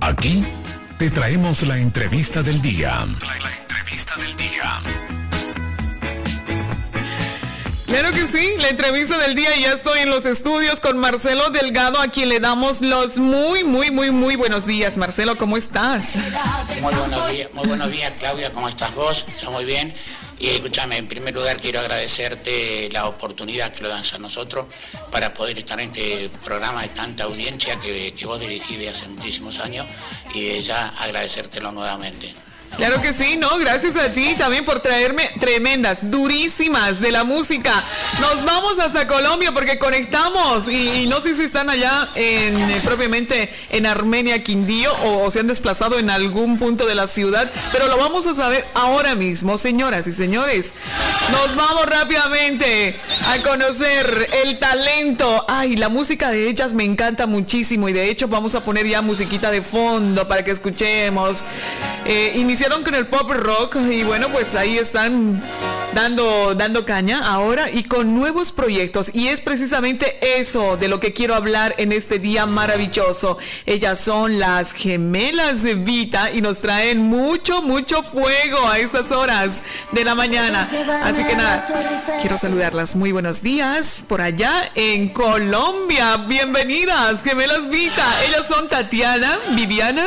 Aquí te traemos la entrevista del día. La, entrevista del día. Claro que sí, la entrevista del día y ya estoy en los estudios con Marcelo Delgado, a quien le damos los muy, muy, muy, muy buenos días. Marcelo, ¿cómo estás? Muy buenos días, muy buenos días, Claudia, ¿cómo estás vos? Está muy bien. Y escúchame, en primer lugar quiero agradecerte la oportunidad que lo dan a nosotros para poder estar en este programa de tanta audiencia que, que vos dirigís de hace muchísimos años y ya agradecértelo nuevamente. Claro que sí, no, gracias a ti también por traerme tremendas, durísimas de la música. Nos vamos hasta Colombia porque conectamos y, no sé si están allá en eh, propiamente en Armenia, Quindío o, se han desplazado en algún punto de la ciudad, pero lo vamos a saber ahora mismo, señoras y señores. Nos vamos rápidamente a conocer el talento. Ay, la música de ellas me encanta muchísimo y de hecho vamos a poner ya musiquita de fondo para que escuchemos. Eh, con el pop rock y bueno, pues ahí están dando, dando caña ahora y con nuevos proyectos. Y es precisamente eso de lo que quiero hablar en este día maravilloso. Ellas son las gemelas de Vita y nos traen mucho, mucho fuego a estas horas de la mañana. Así que nada, quiero saludarlas. Muy buenos días por allá en Colombia. Bienvenidas, gemelas Vita. Ellas son Tatiana, Viviana.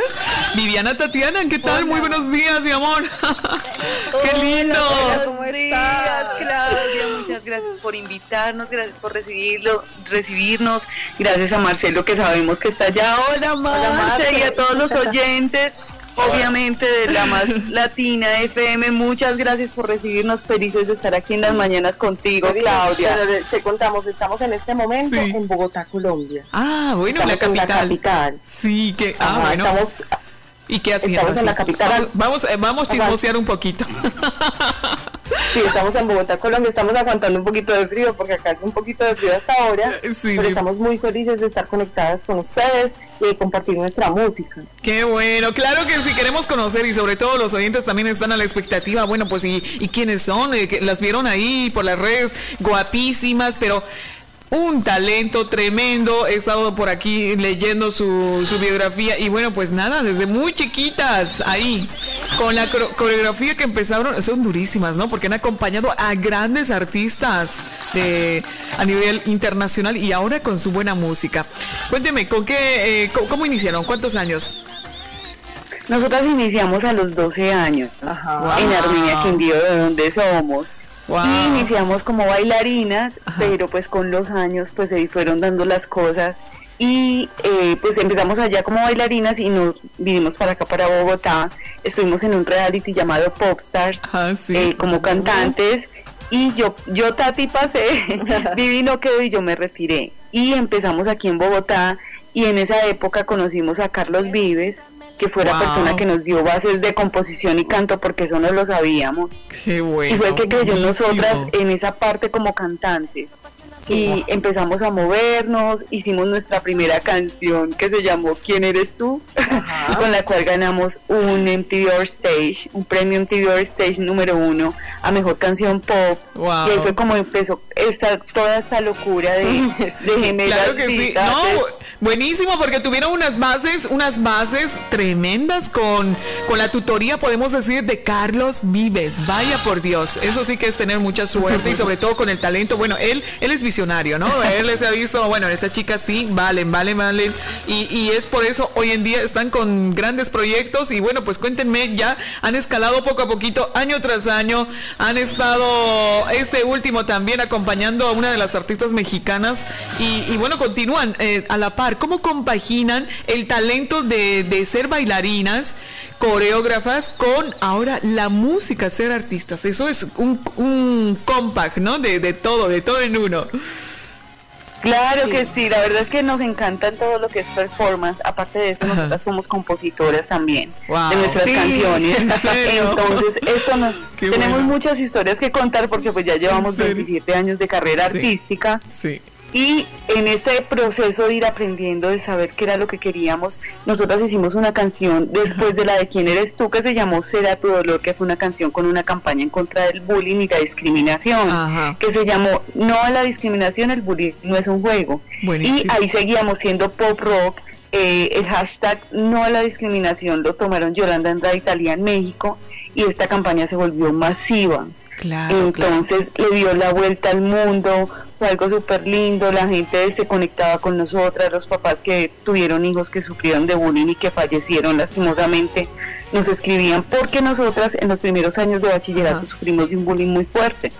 Viviana, Tatiana, ¿qué tal? Muy buenos días mi amor. Qué lindo. ¿Cómo estás, Claudia? Muchas gracias por invitarnos, gracias por recibirlo, recibirnos. Gracias a Marcelo que sabemos que está allá. Hola, Marce, y a todos los oyentes. Obviamente de la más latina FM, muchas gracias por recibirnos, felices de estar aquí en las mañanas contigo, Claudia. te contamos, estamos en este momento en Bogotá, Colombia. Ah, bueno, la capital. la capital. Sí, que ah, bueno. Estamos ¿Y qué hacían? Estamos en la capital. Vamos, eh, vamos a chismosear un poquito. Sí, estamos en Bogotá, Colombia, estamos aguantando un poquito de frío porque acá es un poquito de frío hasta ahora, eh, pero estamos muy felices de estar conectadas con ustedes y de compartir nuestra música. Qué bueno, claro que si queremos conocer y sobre todo los oyentes también están a la expectativa, bueno, pues y, y quiénes son, eh, las vieron ahí por las redes, guapísimas, pero un talento tremendo. He estado por aquí leyendo su, su, biografía y bueno, pues nada, desde muy chiquitas ahí, con la coreografía que empezaron, son durísimas, ¿no? Porque han acompañado a grandes artistas de, a nivel internacional y ahora con su buena música. Cuénteme, ¿con qué, eh, cómo, iniciaron? ¿Cuántos años? Nosotras iniciamos a los 12 años en Armenia, Quindío, de donde somos. Y iniciamos como bailarinas, pero pues con los años pues se fueron dando las cosas y eh, pues empezamos allá como bailarinas y nos vinimos para acá, para Bogotá. Estuvimos en un reality llamado Popstars ah, eh, como cantantes y yo, yo Tati pasé, Vivi no quedó y yo me retiré. Y empezamos aquí en Bogotá y en esa época conocimos a Carlos Vives que fue la persona que nos dio bases de composición y canto, porque eso no lo sabíamos. Qué bueno. Y fue el que creyó en nosotras en esa parte como cantantes. Y empezamos a movernos, hicimos nuestra primera canción que se llamó ¿Quién eres tú? con la cual ganamos un MTV Stage, un premio MTV Stage número uno a mejor canción pop. Y ahí fue como empezó esta, toda esta locura de, de gemelas. Claro que sí. Buenísimo, porque tuvieron unas bases, unas bases tremendas con, con la tutoría, podemos decir, de Carlos Vives. Vaya por Dios, eso sí que es tener mucha suerte y sobre todo con el talento. Bueno, él, él es visionario, ¿no? Él les ha visto, bueno, esta chica sí, valen, valen, valen. Y, y es por eso hoy en día están con grandes proyectos y bueno, pues cuéntenme, ya han escalado poco a poquito, año tras año, han estado este último también acompañando a una de las artistas mexicanas y, y bueno, continúan eh, a la par cómo compaginan el talento de, ser bailarinas, coreógrafas, con ahora la música, ser artistas. Eso es un, un compact, ¿no? De, todo, de todo en uno. Claro que sí, la verdad es que nos encanta todo lo que es performance. Aparte de eso, nosotras somos compositoras también de nuestras canciones. Entonces, esto nos tenemos muchas historias que contar porque pues ya llevamos 27 años de carrera artística. Sí. Y en este proceso de ir aprendiendo, de saber qué era lo que queríamos, nosotras hicimos una canción después de la de quién eres tú, que se llamó Será tu dolor, que fue una canción con una campaña en contra del bullying y la discriminación, que se llamó No a la discriminación, el bullying no es un juego. Y ahí seguíamos siendo pop rock, eh, el hashtag no a la discriminación lo tomaron Yolanda Andrade Italia en México y esta campaña se volvió masiva. Entonces le dio la vuelta al mundo, fue algo súper lindo, la gente se conectaba con nosotras, los papás que tuvieron hijos que sufrieron de bullying y que fallecieron lastimosamente, nos escribían porque nosotras en los primeros años de bachillerato sufrimos de un bullying muy fuerte.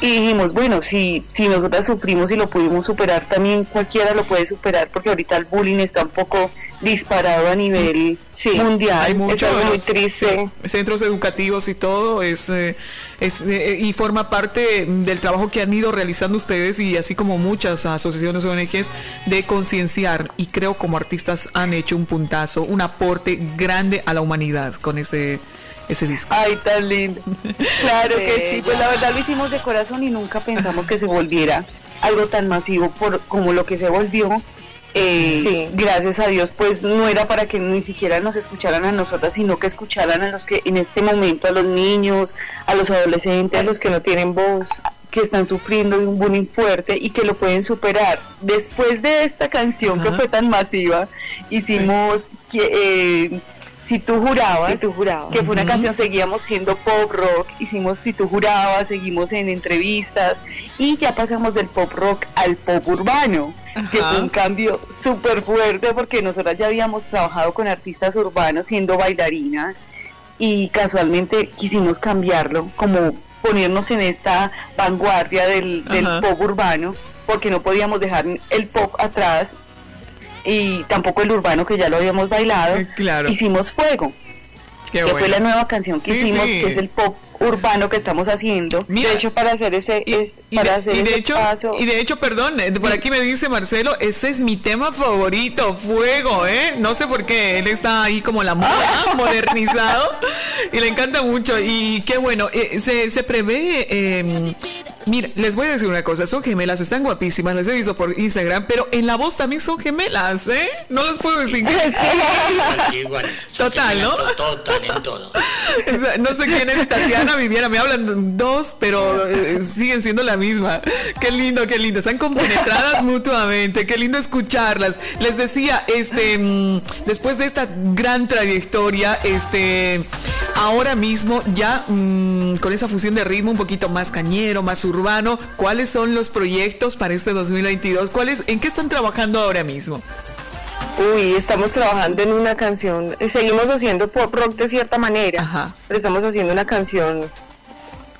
Y dijimos, bueno, si, si nosotras sufrimos y lo pudimos superar, también cualquiera lo puede superar, porque ahorita el bullying está un poco disparado a nivel mundial. Hay muchos centros educativos y todo, es, eh, es eh, y forma parte del trabajo que han ido realizando ustedes y así como muchas asociaciones ONGs de concienciar y creo como artistas han hecho un puntazo, un aporte grande a la humanidad con ese ese disco. Ay, tan lindo. Claro que sí, pues la verdad lo hicimos de corazón y nunca pensamos que se volviera algo tan masivo por como lo que se volvió. Eh, sí. Gracias a Dios, pues no era para que ni siquiera nos escucharan a nosotras, sino que escucharan a los que en este momento, a los niños, a los adolescentes, a los que no tienen voz, que están sufriendo de un bullying fuerte y que lo pueden superar. Después de esta canción que fue tan masiva, hicimos que, eh, si tú jurabas, si tú jurabas. que fue una canción, seguíamos siendo pop rock, hicimos Si tú jurabas, seguimos en entrevistas y ya pasamos del pop rock al pop urbano, que fue un cambio súper fuerte porque nosotras ya habíamos trabajado con artistas urbanos siendo bailarinas y casualmente quisimos cambiarlo, como ponernos en esta vanguardia del, del pop urbano, porque no podíamos dejar el pop atrás y tampoco el urbano que ya lo habíamos bailado. Eh, hicimos Fuego, que fue la nueva canción que hicimos, que es el pop urbano que estamos haciendo. de hecho, para hacer ese es para hacer de hecho, Y de hecho, perdón, eh, por aquí me dice Marcelo, ese es mi tema favorito, Fuego, ¿eh? No sé por qué, él está ahí como la moda, modernizado, y le encanta mucho. Y qué bueno, eh, se, se prevé eh, Mira, les voy a decir una cosa, son gemelas, están guapísimas, las he visto por Instagram, pero en la voz también son gemelas, ¿eh? No las puedo distinguir. Total, ¿no? Total, en todo. No sé quién es Tatiana, Viviana, me hablan dos, pero eh, siguen siendo la misma. Qué lindo, qué lindo, están compenetradas mutuamente, qué lindo escucharlas. Les decía, este, mm, después de esta gran trayectoria, este, ahora mismo ya mm, con esa fusión de ritmo un poquito más cañero, más urbano, urbano. ¿Cuáles son los proyectos para este 2022? ¿Cuáles, ¿En qué están trabajando ahora mismo? Uy, estamos trabajando en una canción, eh, seguimos haciendo pop rock de cierta manera, pero estamos haciendo una canción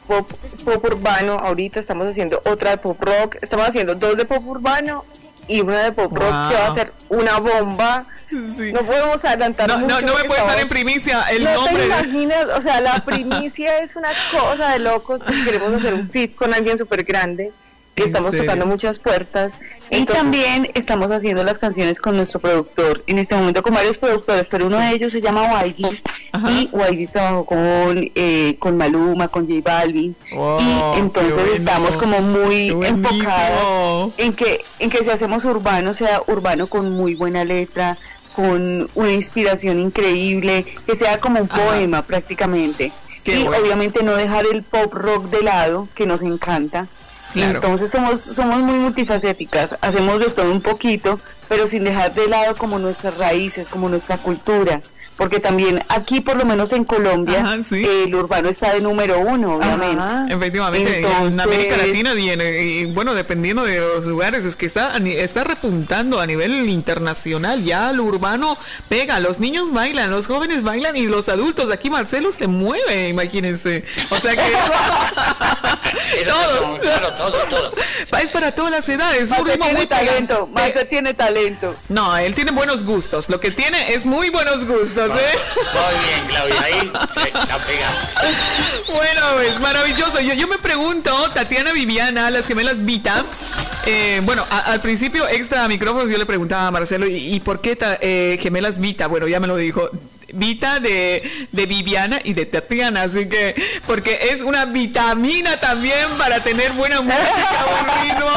pop, pop urbano, ahorita estamos haciendo otra de pop rock, estamos haciendo dos de pop urbano y una de pop rock que va a ser una bomba. No podemos adelantar no, mucho No, me puedes dar en primicia el nombre. No te imaginas, o sea, la primicia es una cosa de locos porque queremos hacer un fit con alguien súper grande estamos tocando muchas puertas. y también estamos haciendo las canciones con nuestro productor, en este momento con varios productores, pero uno de ellos se llama Waidy y Waidy trabajó con, eh, con Maluma, con J Balvin y entonces estamos como muy enfocados en que, en que si hacemos urbano, sea urbano con muy buena letra, con una inspiración increíble, que sea como un poema prácticamente. y obviamente no dejar el pop rock de lado, que nos encanta, entonces somos, somos muy multifacéticas, hacemos de todo un poquito, pero sin dejar de lado como nuestras raíces, como nuestra cultura porque también aquí, por lo menos en Colombia, el urbano está de número uno, obviamente. Efectivamente, en América Latina y, bueno, dependiendo de los lugares, es que está, está repuntando a nivel internacional. Ya lo urbano pega, los niños bailan, los jóvenes bailan y los adultos. Aquí Marcelo se mueve, imagínense. O sea que... todos. Claro, todo, todo. Es para todas las edades. Marce tiene talento, Marce tiene talento. No, él tiene buenos gustos. Lo que tiene es muy buenos gustos. Muy bien, Claudia, ahí la pega. Bueno, es maravilloso. Yo, yo me pregunto, Tatiana Viviana, las gemelas Vita. Eh, bueno, al principio, extra micrófonos, yo le preguntaba a Marcelo, ¿y, por qué eh, gemelas Vita? Bueno, ya me lo dijo. Vita de, de Viviana y de Tatiana, así que, porque es una vitamina también para tener buena música, buen ritmo.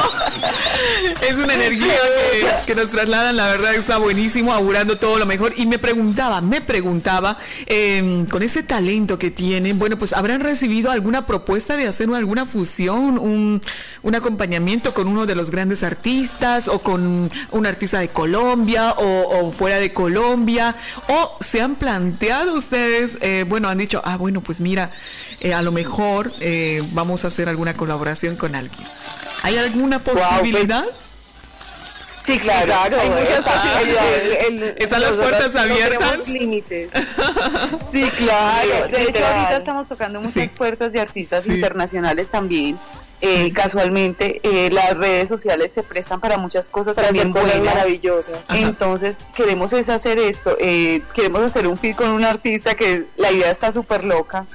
Es una energía que, nos trasladan, la verdad está buenísimo, augurando todo lo mejor. Y me preguntaba, me preguntaba, em, con ese talento que tienen, bueno, pues habrán recibido alguna propuesta de hacer alguna fusión, un, un acompañamiento con uno de los grandes artistas o con un artista de Colombia o, fuera de Colombia? ¿O se han planteado ustedes, eh, bueno, han dicho, ah, bueno, pues mira, eh, a lo mejor eh, vamos a hacer alguna colaboración con alguien? ¿Hay alguna pues, posibilidad? Sí, claro, hay muchas posibilidades. Están las puertas abiertas. límites. Sí, claro. De hecho, ahorita estamos tocando muchas puertas de artistas internacionales también. Eh, casualmente eh, las redes sociales se prestan para muchas cosas también maravillosas. Entonces queremos es hacer esto, eh, queremos hacer un film con un artista que la idea está súper loca,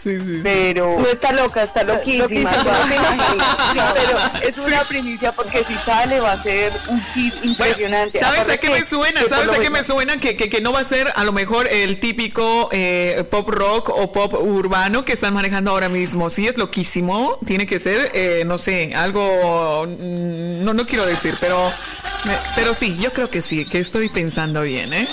pero no está loca, está loquísima. pero es una primicia porque si sale va a ser un hit impresionante. ¿Sabes a qué me suena? ¿Sabes a qué me suena? Que, que, que, no va a ser a lo mejor el típico pop rock o pop urbano que están manejando ahora mismo. Sí, es loquísimo, tiene que ser, no no sé, algo, no, no quiero decir, pero, pero sí, yo creo que sí, que estoy pensando bien, ¿eh?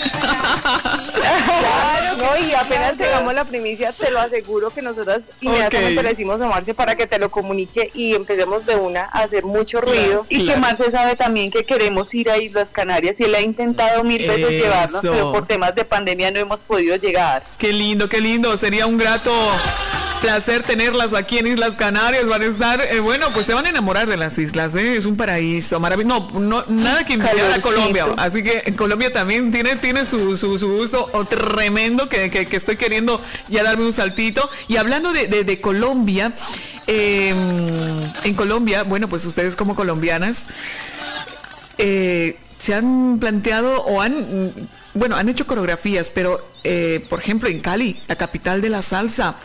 Claro, no, y apenas tengamos la primicia, te lo aseguro que nosotras inmediatamente le decimos a Marce para que te lo comunique y empecemos de una a hacer mucho ruido. y que Marce sabe también que queremos ir a Islas Canarias y él ha intentado mil veces llevarnos, pero por temas de pandemia no hemos podido llegar. Qué lindo, qué lindo, sería un grato placer tenerlas aquí en Islas Canarias. Van a estar, eh, bueno, pues se van a enamorar de las islas, ¿eh? Es un paraíso maravilloso. No, no, nada que envidiar a Colombia. Así que Colombia también tiene, tiene su, su, gusto tremendo que, que, estoy queriendo ya darme un saltito. Y hablando de, de, Colombia, em, en Colombia, bueno, pues ustedes como colombianas, eh, se han planteado o han, bueno, han hecho coreografías, pero eh, por ejemplo en Cali, la capital de la salsa,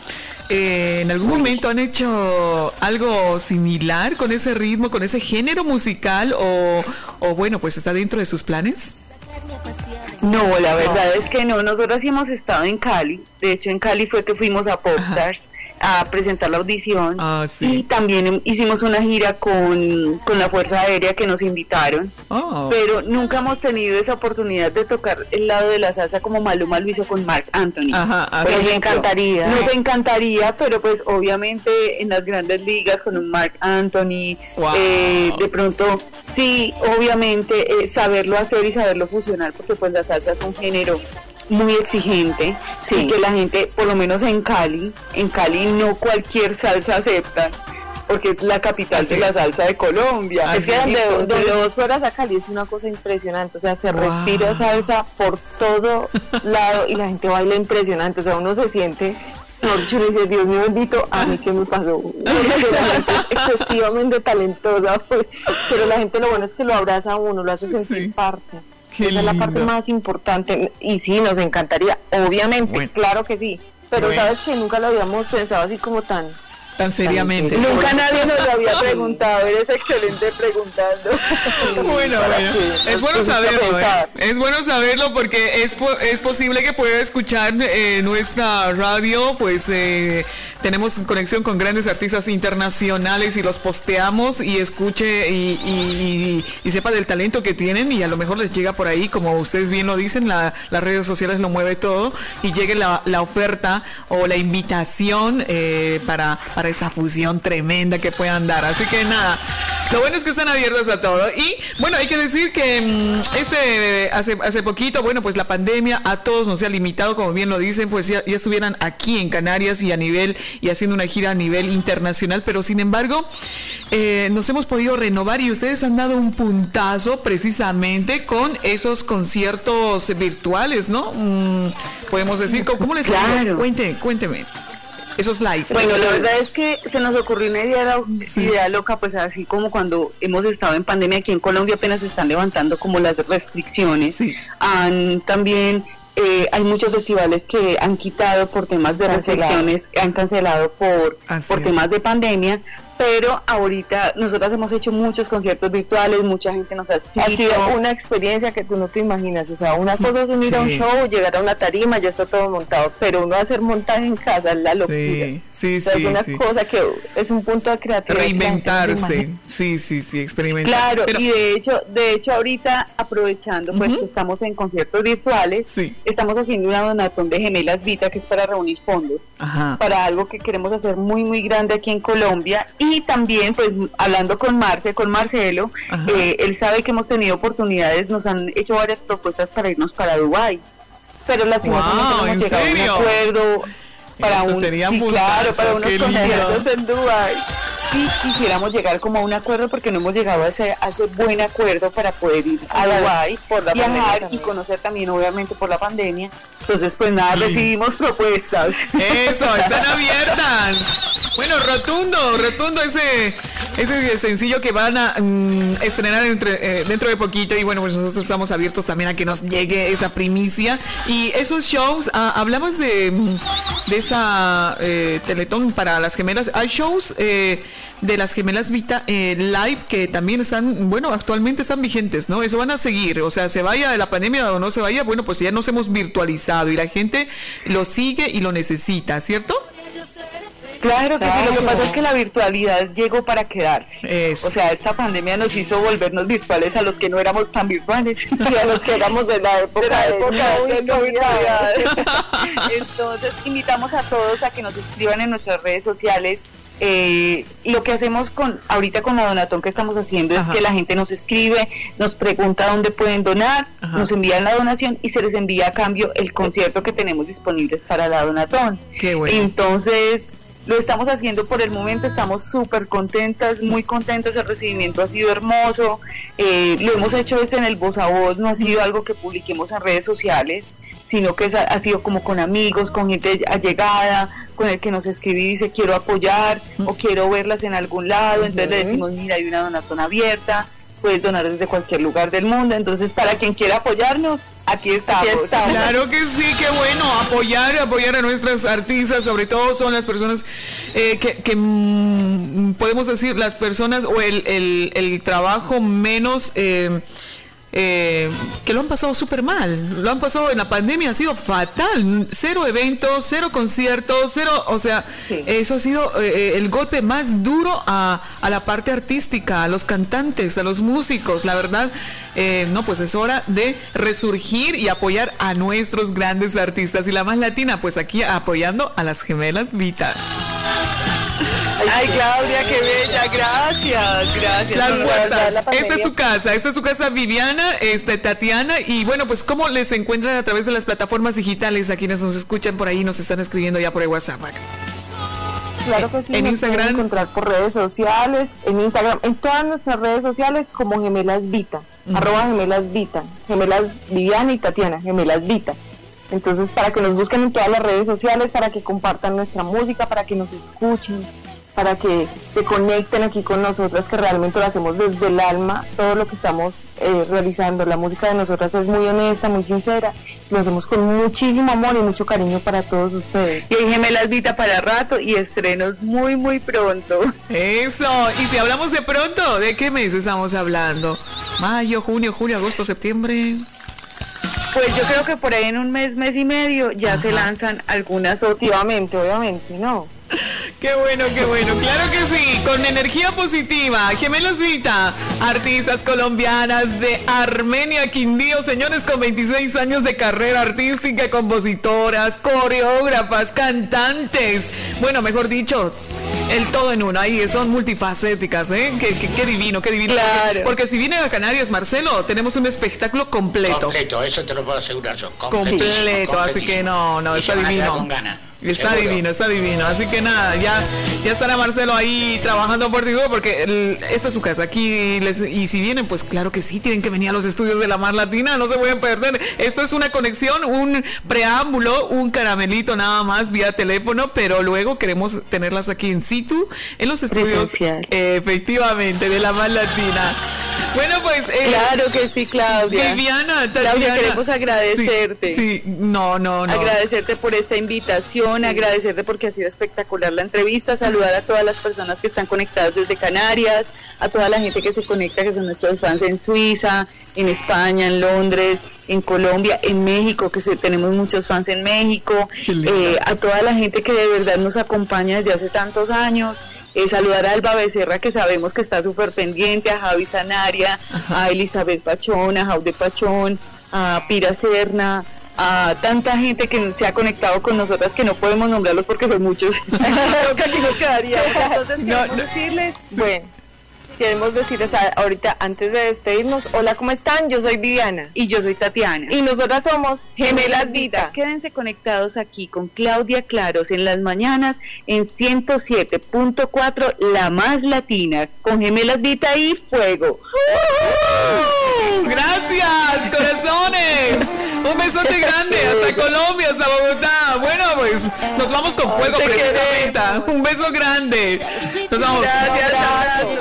eh, ¿En algún momento han hecho algo similar con ese ritmo, con ese género musical o, o bueno, pues está dentro de sus planes? No, la verdad es que no. Nosotros sí hemos estado en Cali. De hecho, en Cali fue que fuimos a Popstars a presentar la audición. Ah, y también hicimos una gira con, la Fuerza Aérea que nos invitaron. Oh. Pero nunca hemos tenido esa oportunidad de tocar el lado de la salsa como Maluma lo hizo con Mark Anthony. Ajá, nos encantaría. Nos encantaría, pero pues obviamente en las grandes ligas con un Mark Anthony, eh, de pronto sí, obviamente eh, saberlo hacer y saberlo fusionar, porque pues la salsa es un género muy exigente sí. que la gente, por lo menos en Cali, en Cali no cualquier salsa acepta porque es la capital de la salsa de Colombia. es que donde, donde, vos fueras a Cali es una cosa impresionante, o sea, se respira salsa por todo lado y la gente baila impresionante, o sea, uno se siente yo le dije, Dios mío bendito, a mí qué me pasó. excesivamente talentosa, pero la gente lo bueno es que lo abraza a uno, lo hace sentir parte. Esa es la parte más importante. Y sí, nos encantaría, obviamente, claro que sí. Pero sabes que nunca lo habíamos pensado así como tan tan seriamente. Nunca nadie nos lo había preguntado, eres excelente preguntando. bueno, bueno, es bueno saberlo, ¿eh? es bueno saberlo porque es, es posible que pueda escuchar eh, nuestra radio, pues eh, tenemos conexión con grandes artistas internacionales y los posteamos y escuche y, sepa del talento que tienen y a lo mejor les llega por ahí, como ustedes bien lo dicen, las redes sociales lo mueve todo y llegue la, oferta o la invitación eh, para, para esa fusión tremenda que puedan dar. Así que nada. Lo bueno es que están abiertos a todo. Y bueno, hay que decir que mm, este hace, hace poquito, bueno, pues la pandemia a todos nos ha limitado, como bien lo dicen, pues ya, estuvieran aquí en Canarias y a nivel y haciendo una gira a nivel internacional, pero sin embargo eh, nos hemos podido renovar y ustedes han dado un puntazo precisamente con esos conciertos virtuales, ¿no? Mm, podemos decir, ¿cómo, les claro. Cuénteme, cuénteme esos live. Bueno, la verdad es que se nos ocurrió una idea, idea loca, pues así como cuando hemos estado en pandemia aquí en Colombia apenas se están levantando como las restricciones. Han también eh, hay muchos festivales que han quitado por temas de restricciones, han cancelado por, por temas de pandemia, pero ahorita nosotras hemos hecho muchos conciertos virtuales, mucha gente nos ha escrito. Ha sido una experiencia que tú no te imaginas, o sea, una cosa es unir a un show, llegar a una tarima, ya está todo montado, pero uno hacer montaje en casa es la locura. Sí, sí, sí. Es una cosa que es un punto de creatividad. Reinventarse, sí, sí, sí, experimentar. Claro, y de hecho, de hecho ahorita aprovechando pues que estamos en conciertos virtuales, estamos haciendo una donatón de gemelas Vita que es para reunir fondos, para algo que queremos hacer muy, muy grande aquí en Colombia y también, pues, hablando con Marce, con Marcelo, eh, él sabe que hemos tenido oportunidades, nos han hecho varias propuestas para irnos para Dubái, pero lastimosamente no hemos llegado a un acuerdo para un claro, para unos conciertos en Dubái. Sí, quisiéramos llegar como a un acuerdo porque no hemos llegado a ese, a ese buen acuerdo para poder ir a Dubái, por la viajar y conocer también obviamente por la pandemia. Entonces pues nada, recibimos propuestas. Eso, están abiertas. Bueno, rotundo, rotundo ese, ese sencillo que van a mm, estrenar entre, eh, dentro de poquito y bueno, pues nosotros estamos abiertos también a que nos llegue esa primicia. Y esos shows, ah, hablamos de, mm, de esa eh, Teletón para las gemelas. Hay shows eh, de las gemelas Vita live que también están, bueno, actualmente están vigentes, ¿no? Eso van a seguir, o sea, se vaya de la pandemia o no se vaya, bueno, pues ya nos hemos virtualizado y la gente lo sigue y lo necesita, ¿cierto? Claro que sí, lo que pasa es que la virtualidad llegó para quedarse. O sea, esta pandemia nos hizo volvernos virtuales a los que no éramos tan virtuales, sí, a los que éramos de la época de, la época virtualidad. Entonces, invitamos a todos a que nos escriban en nuestras redes sociales. Eh, lo que hacemos con ahorita con la donatón que estamos haciendo es que la gente nos escribe, nos pregunta dónde pueden donar, nos envían la donación y se les envía a cambio el concierto que tenemos disponibles para la donatón. Qué bueno. Entonces, lo estamos haciendo por el momento, estamos súper contentas, muy contentas, el recibimiento ha sido hermoso, eh, lo hemos hecho desde en el voz a voz, no ha sido algo que publiquemos en redes sociales, sino que ha sido como con amigos, con gente allegada, con el que nos escribe y dice quiero apoyar o quiero verlas en algún lado, entonces le decimos mira hay una donatón abierta, puedes donar desde cualquier lugar del mundo, entonces para quien quiera apoyarnos, Aquí estamos. Claro que sí, qué bueno. Apoyar, apoyar a nuestras artistas, sobre todo son las personas eh, que, mm, podemos decir, las personas o el, el, el trabajo menos... Eh, eh, que lo han pasado súper mal, lo han pasado en la pandemia, ha sido fatal, cero eventos, cero conciertos, cero, o sea, eso ha sido eh, eh, el golpe más duro a, a, la parte artística, a los cantantes, a los músicos, la verdad, no, pues es hora de resurgir y apoyar a nuestros grandes artistas. Y la más latina, pues aquí apoyando a las gemelas Vita. Ay, Claudia, qué bella, gracias, gracias. Las puertas. Esta es su casa, esta es su casa Viviana, este Tatiana y bueno, pues cómo les encuentran a través de las plataformas digitales a quienes nos escuchan por ahí, nos están escribiendo ya por el WhatsApp. Claro que sí. En Instagram. encontrar por redes sociales, en Instagram, en todas nuestras redes sociales como Gemelas Vita, arroba Gemelas Vita, Gemelas Viviana y Tatiana, Gemelas Vita. Entonces, para que nos busquen en todas las redes sociales, para que compartan nuestra música, para que nos escuchen, para que se conecten aquí con nosotras, que realmente lo hacemos desde el alma, todo lo que estamos eh, realizando. La música de nosotras es muy honesta, muy sincera, lo hacemos con muchísimo amor y mucho cariño para todos ustedes. Y hay gemelas Vita para rato y estrenos muy, muy pronto. Eso, y si hablamos de pronto, ¿de qué mes estamos hablando? Mayo, junio, julio, agosto, septiembre. Pues yo creo que por ahí en un mes, mes y medio ya se lanzan algunas, obviamente, obviamente, ¿no? Qué bueno, qué bueno. Claro que sí, con energía positiva. Gemelos Vita, artistas colombianas de Armenia, Quindío, señores con 26 años de carrera artística, compositoras, coreógrafas, cantantes. Bueno, mejor dicho, el todo en uno. Ahí son multifacéticas, ¿eh? Qué, divino, qué divino. Claro. Porque, si viene a Canarias, Marcelo, tenemos un espectáculo completo. Completo, eso te lo puedo asegurar yo. Completo, así que no, no, está divino. Con ganas. Está divino, está divino. Así que nada, ya, ya estará Marcelo ahí trabajando por ti porque esta es su casa aquí. y si vienen, pues claro que sí, tienen que venir a los estudios de la Mar Latina, no se pueden perder. Esto es una conexión, un preámbulo, un caramelito nada más vía teléfono, pero luego queremos tenerlas aquí en situ, en los estudios, efectivamente, de la Mar Latina. Bueno, pues. Eh, claro que sí, Claudia. Viviana, Claudia, queremos agradecerte. Sí, no, no, no. Agradecerte por esta invitación, agradecerte porque ha sido espectacular la entrevista, saludar a todas las personas que están conectadas desde Canarias, a toda la gente que se conecta, que son nuestros fans en Suiza, en España, en Londres, en Colombia, en México, que tenemos muchos fans en México, eh, a toda la gente que de verdad nos acompaña desde hace tantos años. Eh, saludar a Alba Becerra, que sabemos que está súper pendiente, a Javi Sanaria, a Elizabeth Pachón, a Jaude Pachón, a Pira Serna, a tanta gente que se ha conectado con nosotras que no podemos nombrarlos porque son muchos. Creo que aquí nos quedaría. Entonces, no, decirles, bueno queremos decirles ahorita antes de despedirnos, hola, ¿cómo están? Yo soy Viviana. Y yo soy Tatiana. Y nosotras somos Gemelas Vita. Quédense conectados aquí con Claudia Claros en las mañanas en 107.4, la más latina, con Gemelas Vita y Fuego. Gracias, corazones. Un besote grande hasta Colombia, hasta Bogotá. Pues nos vamos con fuego precisamente. Un beso grande. Nos vamos.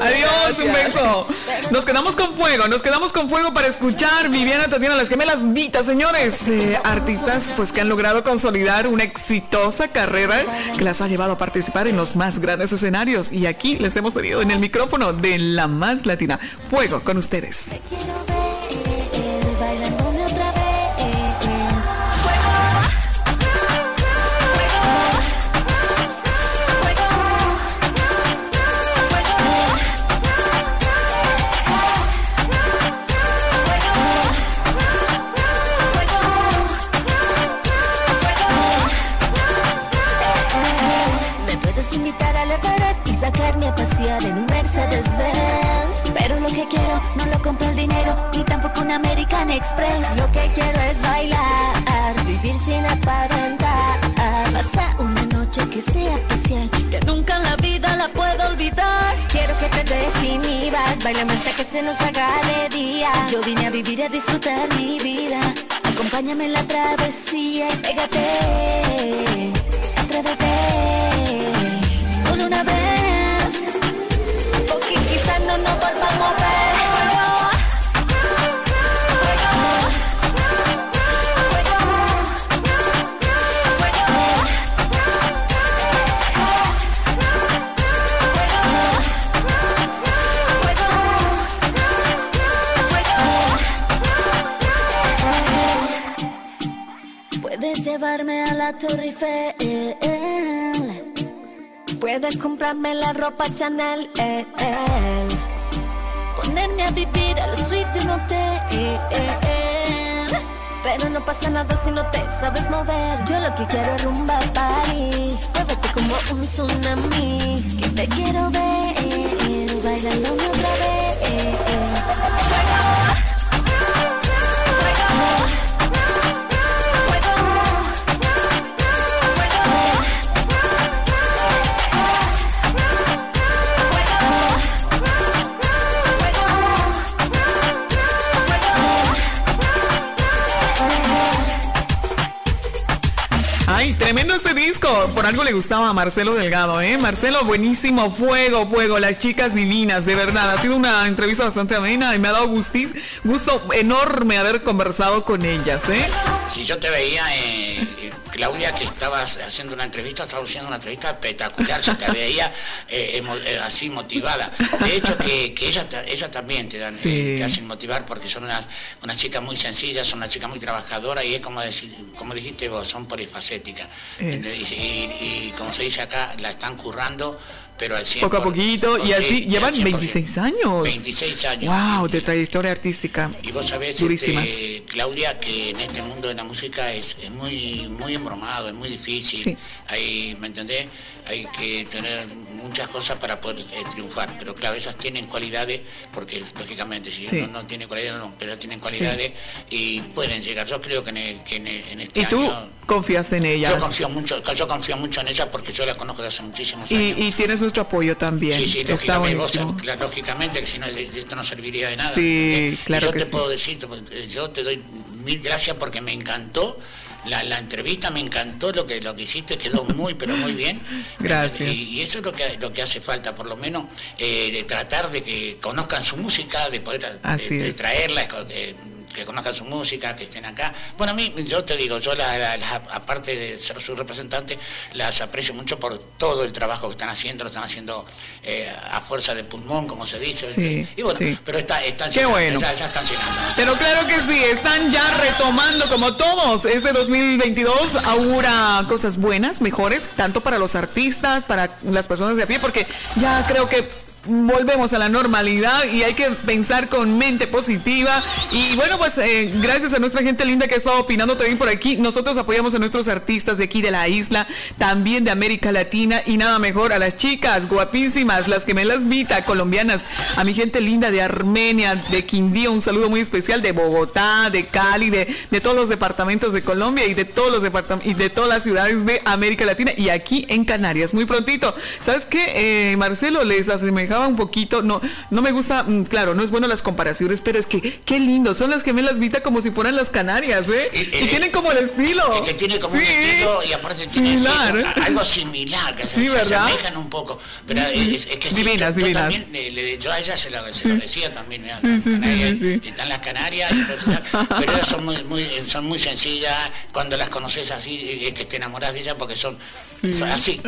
Adiós, un beso. Nos quedamos con fuego, nos quedamos con fuego para escuchar Viviana Tatiana Las Gemelas Vita, señores. Eh, artistas pues que han logrado consolidar una exitosa carrera que las ha llevado a participar en los más grandes escenarios. Y aquí les hemos tenido en el micrófono de la más latina. Fuego con ustedes. American Express. Lo que quiero es bailar, vivir sin aparentar. Pasar una noche que sea especial, que nunca en la vida la puedo olvidar. Quiero que te desinhibas, bailame hasta que se nos haga de día. Yo vine a vivir y a disfrutar mi vida. Acompáñame en la travesía pégate, llevarme a la Torre Eiffel. Puedes comprarme la ropa Chanel. Ponerme a vivir a la suite de un hotel. Pero no pasa nada si no te sabes mover. Yo lo que quiero es rumba party. Muévete como un tsunami. Que te quiero ver bailando disco. Por algo le gustaba a Marcelo Delgado, ¿eh? Marcelo, buenísimo. Fuego, fuego. Las chicas divinas, de verdad. Ha sido una entrevista bastante amena y me ha dado gustis, gusto enorme haber conversado con ellas, ¿eh? Si yo te veía, eh, Claudia, que estabas haciendo una entrevista, estabas haciendo una entrevista espectacular. Se te veía eh, eh, así motivada. De hecho, que, que ella, ella también te, dan, te hacen motivar porque son unas, unas chicas muy sencillas, son unas chicas muy trabajadoras y es como, decir, como dijiste vos, son polifacéticas. Y, como se dice acá, la están currando, pero al 100%. Poco a poquito, y así llevan 26 años. 26 años. Wow, de trayectoria artística. Y vos sabés, este, Claudia, que en este mundo de la música es, muy, muy embromado, es muy difícil. Hay, ¿me entendés? Hay que tener muchas cosas para poder eh, triunfar, pero claro, esas tienen cualidades, porque lógicamente si uno no tiene cualidades, no, pero tienen cualidades y pueden llegar. Yo creo que en, este ¿Y tú confías en ellas? Yo confío mucho, yo confío mucho en ellas porque yo las conozco desde hace muchísimos años. Y, tienes mucho apoyo también. Sí, sí, lógicamente, lógicamente que si no, esto no serviría de nada. Sí, claro yo te puedo decir, yo te doy mil gracias porque me encantó la, entrevista me encantó lo que lo que hiciste, quedó muy pero muy bien. Gracias. Y, eso es lo que lo que hace falta, por lo menos, eh, de tratar de que conozcan su música, de poder de, traerla. Eh, que conozcan su música, que estén acá. Bueno, a mí, yo te digo, yo aparte de ser su representante, las aprecio mucho por todo el trabajo que están haciendo, lo están haciendo eh, a fuerza de pulmón, como se dice. y bueno, pero está, están Qué bueno. ya, ya, están llenando. Pero claro que sí, están ya retomando como todos. Este 2022 augura cosas buenas, mejores, tanto para los artistas, para las personas de a pie, porque ya creo que volvemos a la normalidad y hay que pensar con mente positiva. Y bueno, pues eh, gracias a nuestra gente linda que ha estado opinando también por aquí. Nosotros apoyamos a nuestros artistas de aquí de la isla, también de América Latina y nada mejor a las chicas guapísimas, las que me las vita, colombianas, a mi gente linda de Armenia, de Quindío, un saludo muy especial de Bogotá, de Cali, de, de todos los departamentos de Colombia y de todos los departamentos y de todas las ciudades de América Latina y aquí en Canarias. Muy prontito. ¿Sabes qué, eh, Marcelo? Les asemeja un poquito, no, no me gusta, mm, claro, no es bueno las comparaciones, pero es que qué lindo, son las gemelas Vita como si fueran las Canarias, ¿eh? Y, tienen como el estilo. Que, tiene como un estilo y aparte tiene algo similar, que se, asemejan un poco. Pero es, que divinas, yo, divinas. también, yo a ella se lo, decía también, sí, sí, sí, están las Canarias, pero ellas son muy, muy, son muy sencillas, cuando las conoces así, es que te enamoras de ellas porque son, así,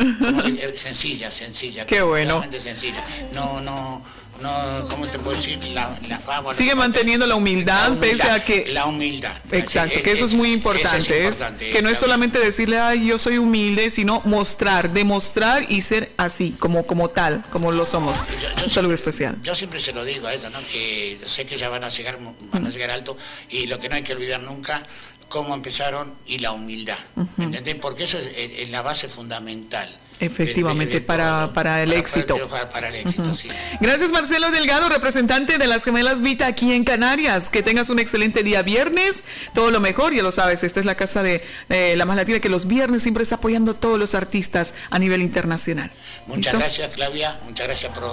sencillas, sencillas. Qué bueno. Sencillas. No, no, no, ¿cómo te puedo decir? La, la Sigue manteniendo la humildad, pese a que... La humildad. Exacto, que eso es, muy importante. que no es solamente decirle, ay, yo soy humilde, sino mostrar, demostrar y ser así, como, como tal, como lo somos. un saludo especial. Yo siempre se lo digo a ella, ¿no? Que sé que ya van a llegar, van a llegar alto y lo que no hay que olvidar nunca cómo empezaron y la humildad. ¿Me entendés? Porque eso es la base fundamental. Efectivamente, para, para, el éxito. Para, el éxito, sí. Gracias Marcelo Delgado, representante de las gemelas Vita aquí en Canarias. Que tengas un excelente día viernes, todo lo mejor, ya lo sabes, esta es la casa de eh, La Más Latina que los viernes siempre está apoyando a todos los artistas a nivel internacional. Muchas gracias Claudia, muchas gracias por,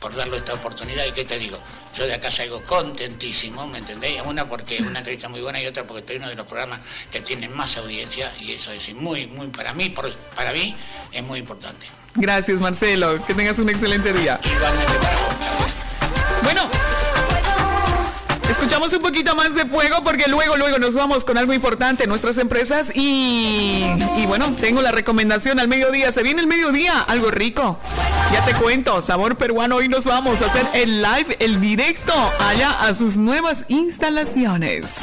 por darle esta oportunidad y qué te digo, yo de acá salgo contentísimo, ¿me entendéis? Una porque es una entrevista muy buena y otra porque estoy en uno de los programas que tienen más audiencia y eso es muy, muy, para mí, para mí es muy importante. Gracias Marcelo, que tengas un excelente día. Igualmente para vos. Bueno. Escuchamos un poquito más de fuego porque luego, luego nos vamos con algo importante, nuestras empresas y, y bueno, tengo la recomendación al mediodía. Se viene el mediodía, algo rico. Ya te cuento, sabor peruano. Hoy nos vamos a hacer el live, el directo allá a sus nuevas instalaciones.